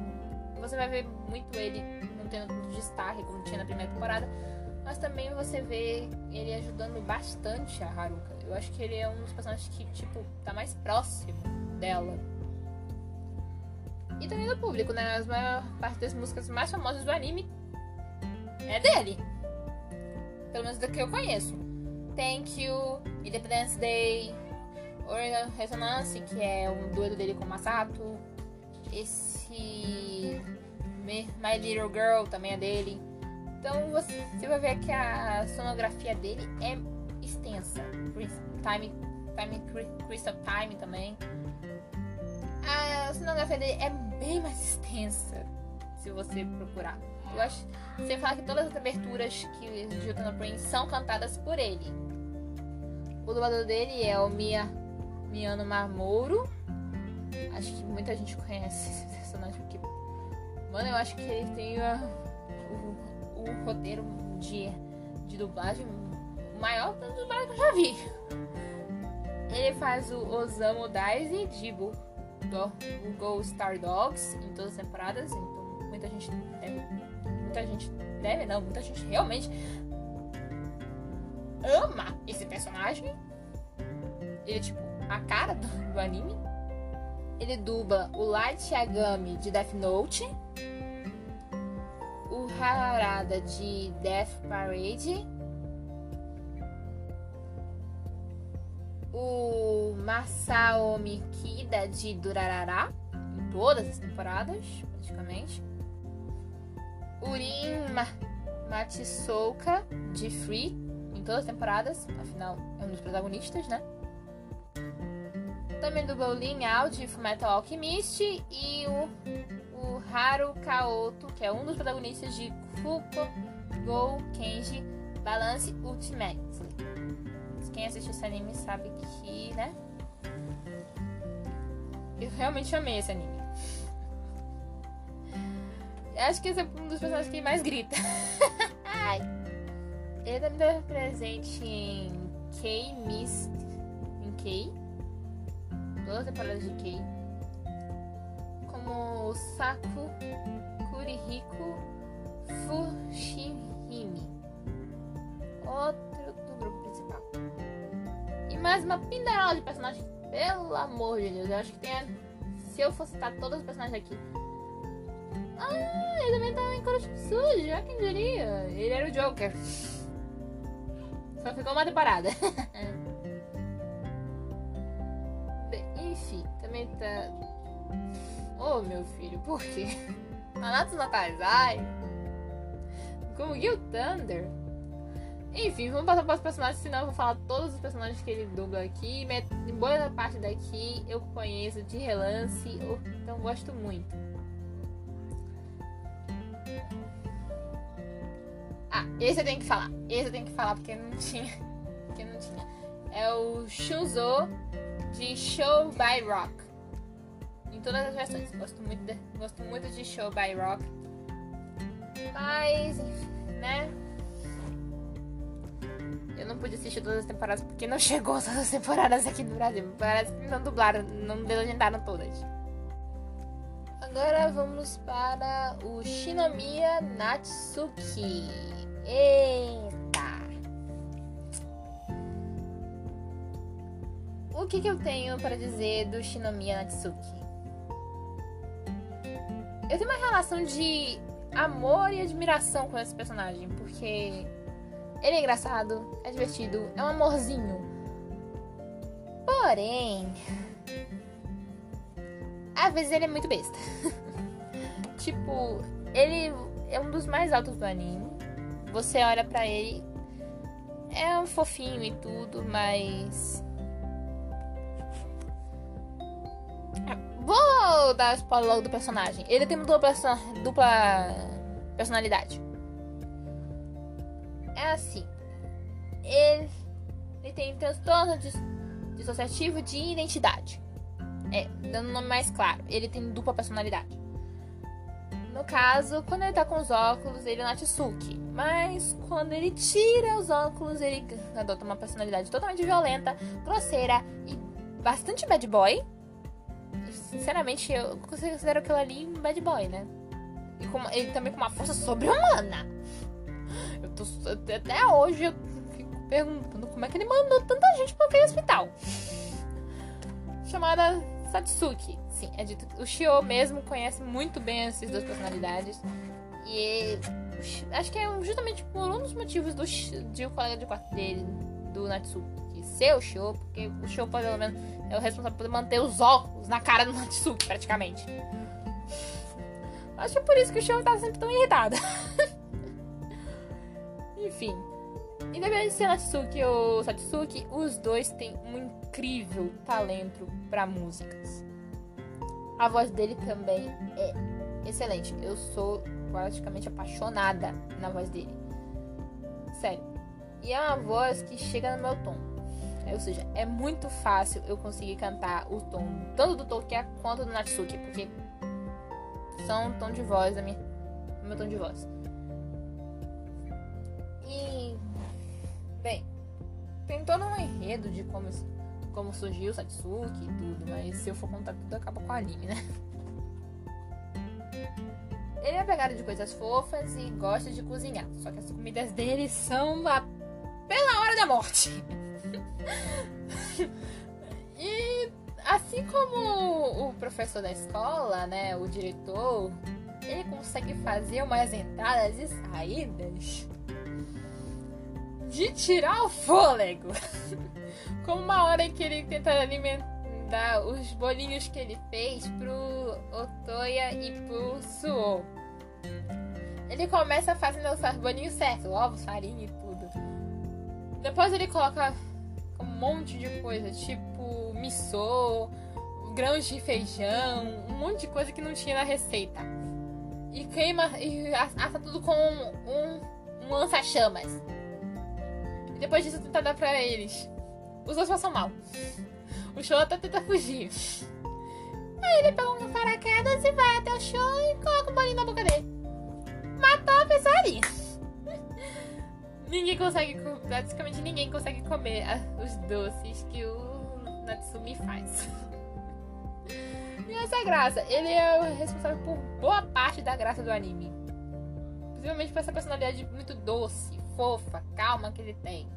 você vai ver muito ele não tendo tanto destaque como tinha na primeira temporada. Mas também você vê ele ajudando bastante a Haruka. Eu acho que ele é um dos personagens que, tipo, tá mais próximo dela. E também do público, né? As maior parte das músicas mais famosas do anime é dele. Pelo menos da que eu conheço. Thank You, Independence Day, Resonance, que é um dueto dele com Masato. Esse My Little Girl também é dele. Então você, você vai ver que a sonografia dele é extensa. Time, time Crystal Time também. A sonografia dele é bem mais extensa se você procurar. Eu acho. Você fala que todas as aberturas que de Utano Prince são cantadas por ele. O dublador dele é o Mia, Miano Mamoru. Acho que muita gente conhece esse personagem aqui. Mano, eu acho que ele tem uh, o, o, roteiro de, de dublagem maior do dublagem que eu já vi. Ele faz o Osamu Daisy de do, o Go Star Dogs em todas as temporadas. Então muita gente deve. Muita gente deve, não, muita gente realmente ama esse personagem. Ele é tipo a cara do, do anime. Ele dubla o Light Yagami de Death Note. O Harada de Death Parade. O Masaomi Kida de Durarara. Em todas as temporadas, praticamente. Urin Matsouka de Free todas as temporadas, afinal é um dos protagonistas, né? Também do Bowling Out de Fullmetal Alchemist e o, o Haru Kaoto, que é um dos protagonistas de Fuko Go Kenji Balance Ultimate. Quem assiste esse anime sabe que, né? Eu realmente amei esse anime. Acho que esse é um dos personagens que mais grita. Ai. Ele também estava presente em K-Mist. Em K. Todas as temporadas de K. Como Saku Kurihiko Fushihime. Outro do grupo principal. E mais uma pindarola de personagens. Pelo amor de Deus. Eu acho que tem. A... Se eu fosse citar todos os personagens aqui. Ah, ele também tava em Kuroshitsuji, já quem diria? Ele era o Joker. Só ficou uma temporada. Enfim, também tá. Oh, meu filho, por quê? Nanatsu no Taizai? Como Gil Thunder? Enfim, vamos passar para os personagens, senão eu vou falar todos os personagens que ele dubla aqui. Boa parte daqui eu conheço de relance, então gosto muito. Ah, esse eu tenho que falar. Esse eu tenho que falar porque não tinha. Porque não tinha. É o Shuzo de Show by Rock. Em todas as versões. Gosto muito de, gosto muito de Show by Rock. Mas, né? Eu não pude assistir todas as temporadas porque não chegou todas as temporadas aqui no Brasil. Parece que não dublaram, não legendaram todas. Agora vamos para o Shinomiya Natsuki. Eita! O que, que eu tenho para dizer do Shinomiya Natsuki? Eu tenho uma relação de amor e admiração com esse personagem, porque ele é engraçado, é divertido, é um amorzinho. Porém, às vezes ele é muito besta. tipo, ele é um dos mais altos do anime. Você olha para ele, é um fofinho e tudo, mas Vou dar spoiler logo do personagem. Ele tem uma dupla, dupla personalidade. É assim. Ele, ele tem transtorno dissociativo de identidade. É, dando um nome mais claro. Ele tem dupla personalidade. No caso, quando ele tá com os óculos, ele é Natsuki. Mas quando ele tira os óculos, ele adota uma personalidade totalmente violenta, grosseira e bastante bad boy sinceramente, eu considero aquilo ali um bad boy, né? E com, ele também com uma força sobre-humana. Eu tô, até hoje eu fico perguntando como é que ele mandou tanta gente para aquele hospital. Chamada Satsuki. Sim, é dito. O Shio mesmo conhece muito bem essas duas personalidades. E acho que é justamente por um dos motivos do, de o colega de quarto dele, do Natsuki ser o Show, porque o Show pelo menos é o responsável por manter os óculos na cara do Natsuki, praticamente. Acho que é por isso que o Show tá sempre tão irritado. Enfim. Independente de ser Natsuki ou Satsuki, os dois têm um incrível talento para músicas. A voz dele também é excelente. Eu sou praticamente apaixonada na voz dele. Sério. E é uma voz que chega no meu tom. Ou seja, é muito fácil eu conseguir cantar o tom, tanto do Tokia quanto do Natsuki, porque são tom de voz da minha, meu tom de voz. E bem, tem todo um enredo de como, como surgiu o Satsuki e tudo, mas se eu for contar tudo acaba com o anime, né? Ele é pegado de coisas fofas e gosta de cozinhar, só que as comidas dele são a... pela hora da morte. e assim como o professor da escola, né, o diretor, ele consegue fazer umas entradas e saídas de tirar o fôlego. Como uma hora que ele tenta alimentar os bolinhos que ele fez pro Otoya e pro Suo. Ele começa fazendo os bolinhos certos, ovos, farinha e tudo. Depois ele coloca um monte de coisa, tipo missô, grãos de feijão, um monte de coisa que não tinha na receita. E queima e assa tudo com um, um lança-chamas. Depois disso tenta dar pra eles. Os dois passam mal. O show até tenta fugir. Aí ele pega um paraquedas e vai até o show e coloca um bolinho na boca dele. Matou a pessoa ali. Ninguém consegue, praticamente ninguém consegue comer os doces que o Natsumi faz. E essa é graça, ele é o responsável por boa parte da graça do anime. Principalmente por essa personalidade muito doce, fofa, calma que ele tem.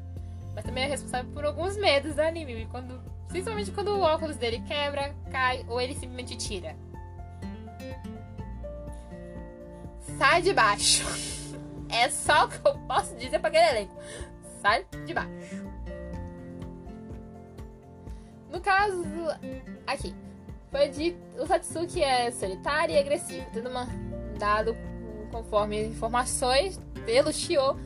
Mas também é responsável por alguns medos do anime, quando, principalmente quando o óculos dele quebra, cai ou ele simplesmente tira. Sai de baixo. É só o que eu posso dizer pra aquele elenco. Sai de baixo. No caso, aqui, foi dito, o Satsuki é solitário e agressivo, tendo mandado, conforme informações pelo Shio,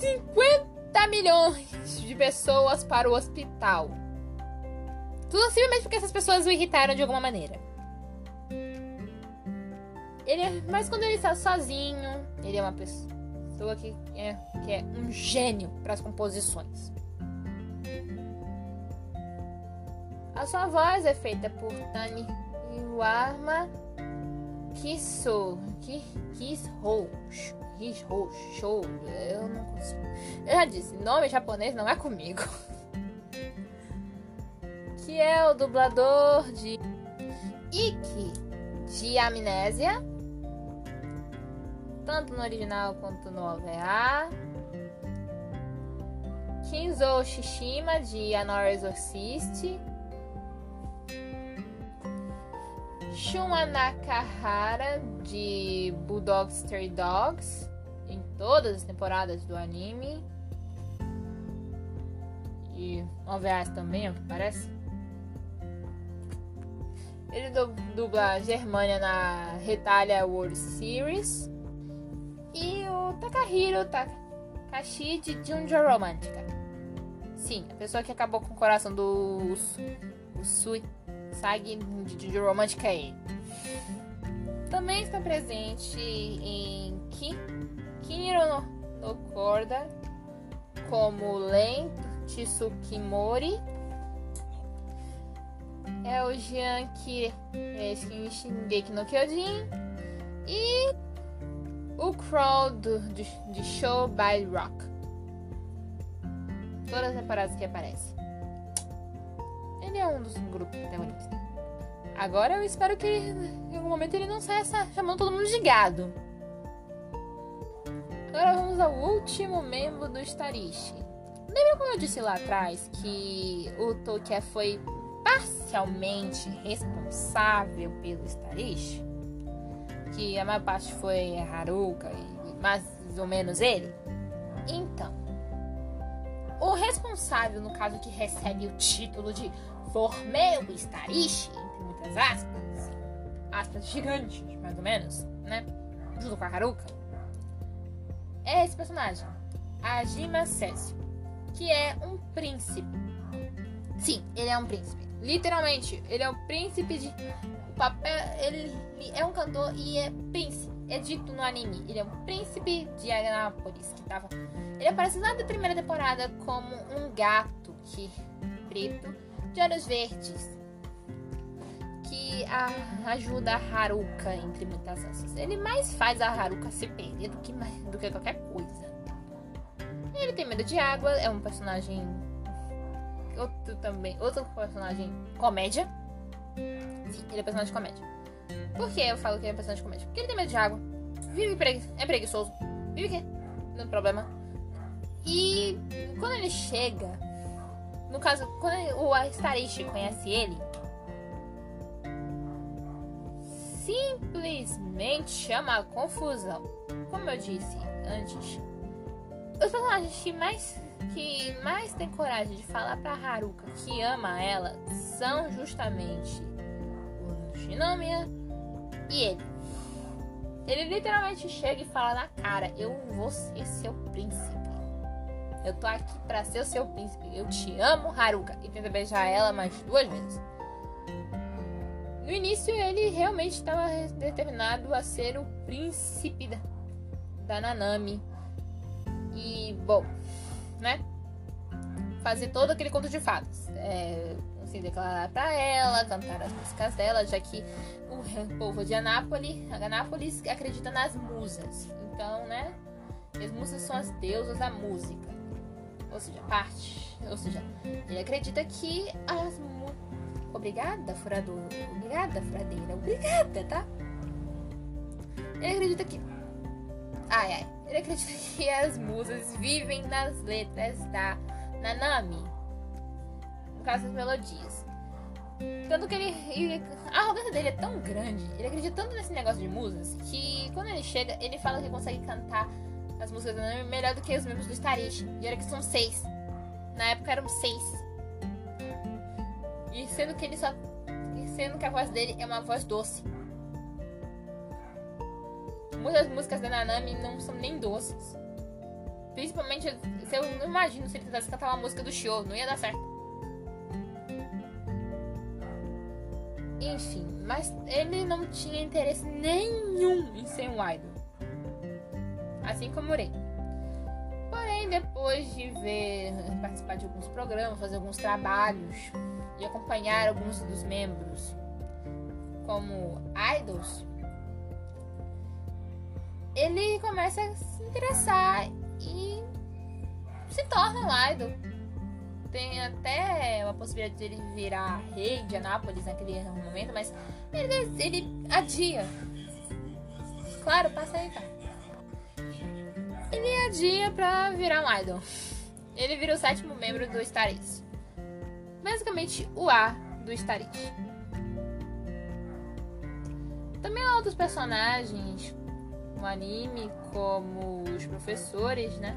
50 milhões de pessoas para o hospital. Tudo simplesmente porque essas pessoas o irritaram de alguma maneira. Ele é, mas quando ele está sozinho, ele é uma pessoa que é, que é um gênio para as composições. A sua voz é feita por Tani Iwama Kiso Kishou Kishou Show. Eu não consigo. Eu já disse, nome japonês não é comigo. que é o dublador de Iki de Amnésia tanto no original quanto no OVA. Kinzo Shishima, de Anora Exorcist. Shuma Nakahara, de Bulldog Stray Dogs, todas as temporadas do anime. E OVAs também, é o que parece. Ele dubla a Germânia na Retalha World Series e o Takahiro Takashi de Junjo Romântica. Sim, a pessoa que acabou com o coração do Usui Sagi de Junjo Romântica é ele. Também está presente em Ki, Kiniro no, Korda como Len Tsukimori. É o Jian Ki é, Shingeki no Kyojin. E o Crow do, de, de Show by Rock. Todas as temporadas que aparece. Ele é um dos grupos protagonistas. Agora eu espero que em algum momento ele não saia chamando todo mundo de gado. Agora vamos ao último membro do Starishi. Lembra como eu disse lá atrás que o Tolkien foi parcialmente responsável pelo Starishi? que a maior parte foi Haruka e mais ou menos ele. Então, o responsável, no caso que recebe o título de Formeu Starishi, entre muitas aspas, aspas gigantes, mais ou menos, né? Junto com a Haruka, é esse personagem, Ajima Sessio, que é um príncipe. Sim, ele é um príncipe. Literalmente, ele é o príncipe de papel. Ele é um cantor e é príncipe. É dito no anime. Ele é um príncipe de Anápolis. Que tava, ele aparece lá da primeira temporada como um gato que preto de olhos verdes. Que a, ajuda a Haruka, entre muitas aspas. Ele mais faz a Haruka se perder do que, do que qualquer coisa. Ele tem medo de água, é um personagem. Outro também. Outro personagem comédia Sim, ele é personagem de comédia. Por que eu falo que ele é personagem de comédia? Porque ele tem medo de água. Vive pregui é preguiçoso. Vive o quê? Não tem problema. E quando ele chega. No caso, quando o Starish conhece ele. Simplesmente chama a confusão. Como eu disse antes, os personagens que mais que mais tem coragem de falar pra Haruka que ama ela são justamente o Shinomiya e ele. Ele literalmente chega e fala na cara: Eu vou ser seu príncipe. Eu tô aqui pra ser o seu príncipe. Eu te amo, Haruka. E tenta beijar ela mais duas vezes. No início, ele realmente estava determinado a ser o príncipe da, da Nanami. E, bom, né? Fazer todo aquele conto de fadas. É, se declarar para ela, cantar as músicas dela, já que o povo de Anápolis, Anápolis acredita nas musas. Então, né? As musas são as deusas da música. Ou seja, parte. Ou seja, ele acredita que as musas. Obrigada, furador. Obrigada, furadeira. Obrigada, tá? Ele acredita que. Ai, ai. Ele acredita que as musas vivem nas letras da Nanami. No caso das melodias. Tanto que ele, ele, A arrogância dele é tão grande, ele acredita tanto nesse negócio de musas, que quando ele chega, ele fala que consegue cantar as músicas da Nanami melhor do que os membros do Starish. E era que são seis. Na época eram seis. E sendo que ele só. Sendo que a voz dele é uma voz doce. Muitas músicas da Nanami não são nem doces. Principalmente, eu não imagino se ele tentasse cantar uma música do show, não ia dar certo. Enfim, mas ele não tinha interesse nenhum em ser um idol. Assim como o Rei. Porém, depois de ver participar de alguns programas, fazer alguns trabalhos e acompanhar alguns dos membros como idols, ele começa a se interessar e se torna um idol. Tem até uma possibilidade de ele virar rei de Anápolis naquele momento, mas ele, ele adia. Claro, passa aí, cara. Ele adia pra virar um idol. Ele vira o sétimo membro do Starish. Basicamente, o A do Starish. Também há outros personagens no anime, como os professores, né?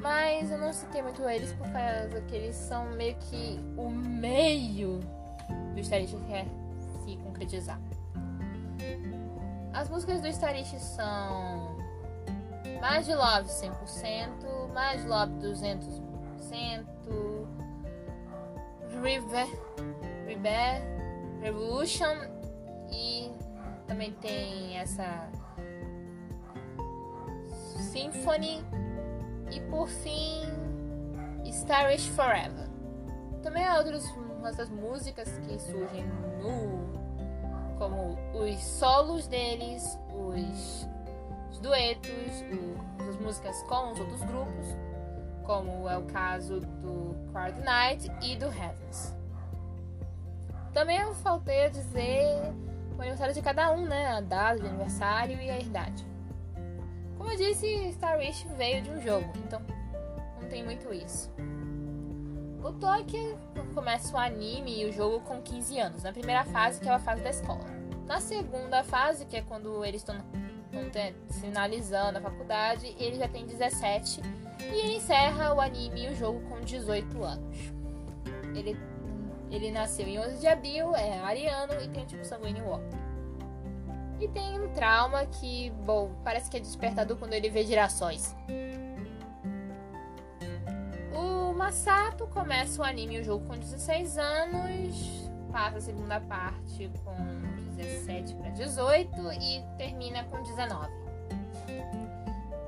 Mas eu não citei muito eles por causa que eles são meio que o meio do Starish que quer se concretizar. As músicas do Starish são Mais de Love 100%, Mais Love 200%, River, River, Revolution. E também tem essa Symphony. E por fim Starish Forever. Também há outras, outras músicas que surgem no como os solos deles, os, os duetos, o, as músicas com os outros grupos, como é o caso do Card Night e do Heavens. Também eu faltei a dizer o aniversário de cada um, né? A data de aniversário e a idade. Como eu disse, Star Wish veio de um jogo, então não tem muito isso. O Tokyo começa o anime e o jogo com 15 anos, na primeira fase, que é a fase da escola. Na segunda fase, que é quando eles estão finalizando a faculdade, ele já tem 17 e ele encerra o anime e o jogo com 18 anos. Ele, ele nasceu em 11 de abril, é ariano e tem tipo sanguíneo O. E tem um trauma que, bom, parece que é despertador quando ele vê girassóis. Masato começa o anime e o jogo com 16 anos, passa a segunda parte com 17 para 18 e termina com 19.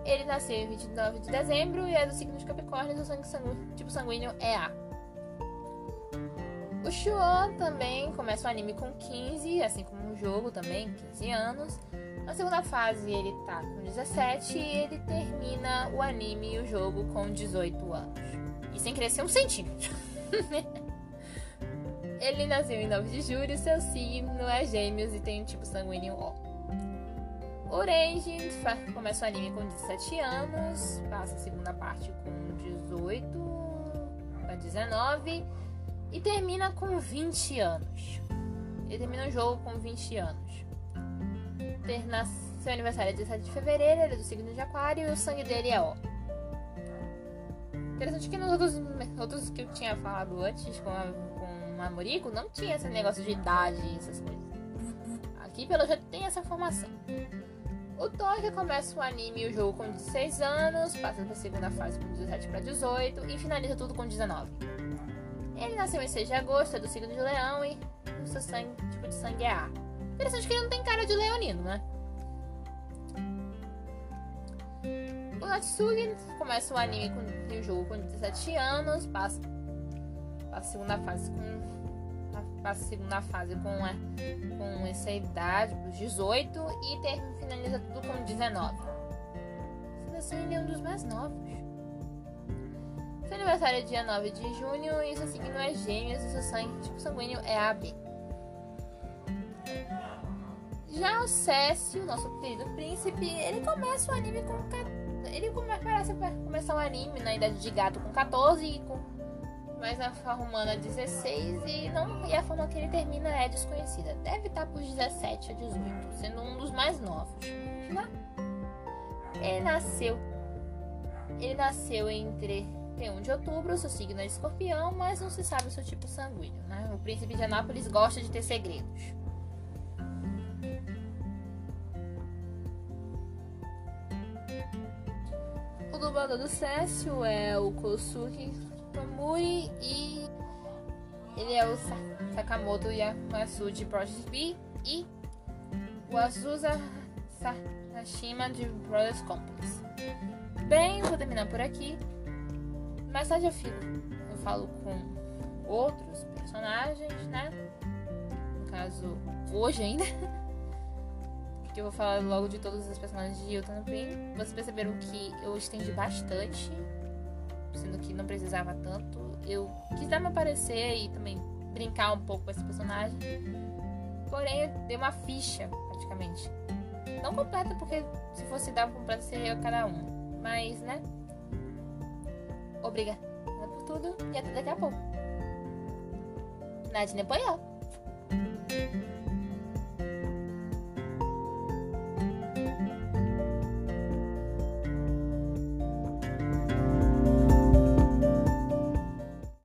Ele nasceu em 29 de dezembro e é do signo de Capricórnio, o sangue sanguíneo, tipo sanguíneo é A. O Shuo também começa o anime com 15, assim como o jogo também, 15 anos. Na segunda fase ele tá com 17 e ele termina o anime e o jogo com 18 anos e sem crescer um centímetro. Ele nasceu em 9 de julho, seu signo é gêmeos e tem um tipo sanguíneo O. Orange começa o anime com 17 anos, passa a segunda parte com 18 para 19 e termina com 20 anos. Ele termina o jogo com 20 anos. Seu aniversário é 17 de fevereiro, ele é do signo de Aquário e o sangue dele é O. Interessante que nos outros, outros que eu tinha falado antes com a, Moriko, não tinha esse negócio de idade e essas coisas. Aqui, pelo jeito, tem essa informação. O Tokyo começa o anime e o jogo com 16 anos, passa para a segunda fase com 17 para 18 e finaliza tudo com 19. Ele nasceu em 6 de agosto, é do signo de leão e o seu sangue, tipo de sangue é A. Interessante que ele não tem cara de leonino, né? O Natsugi começa o anime com, o jogo com 17 anos, passa, a segunda fase com passa a segunda fase com, a, com essa idade, os 18, e ter, finaliza tudo com 19. Sendo assim, ele é um dos mais novos. Seu aniversário é dia 9 de junho e seu signo é gêmeos e seu sangue, tipo sanguíneo é AB. Já o Cécio, nosso querido príncipe, ele começa o anime com 14 ele come, parece começar um anime na idade de gato com 14 e com mais a forma humana 16 e não e a forma que ele termina é desconhecida. Deve estar por 17 a 18, sendo um dos mais novos. Né? Ele nasceu Ele nasceu entre 1 de outubro, seu signo é escorpião, mas não se sabe o seu tipo sanguíneo. Né? O príncipe de Anápolis gosta de ter segredos. O dublador do Cécio é o Kosuke Tomuri e ele é o Sakamoto Yamasu de Project B e o Azusa Sashima de Brothers Complex. Bem, vou terminar por aqui. Mais tarde eu fico, eu falo com outros personagens, né? No caso, hoje ainda. Porque eu vou falar logo de todos os personagens de Yuta no. Vocês perceberam que eu estendi bastante, sendo que não precisava tanto. Eu quis dar me aparecer e também brincar um pouco com esse personagem. Porém, eu dei uma ficha, praticamente. Não completa, porque se fosse dar completa seria cada um. Mas, né? Obrigada por tudo e até daqui a pouco. Nadine apoiou.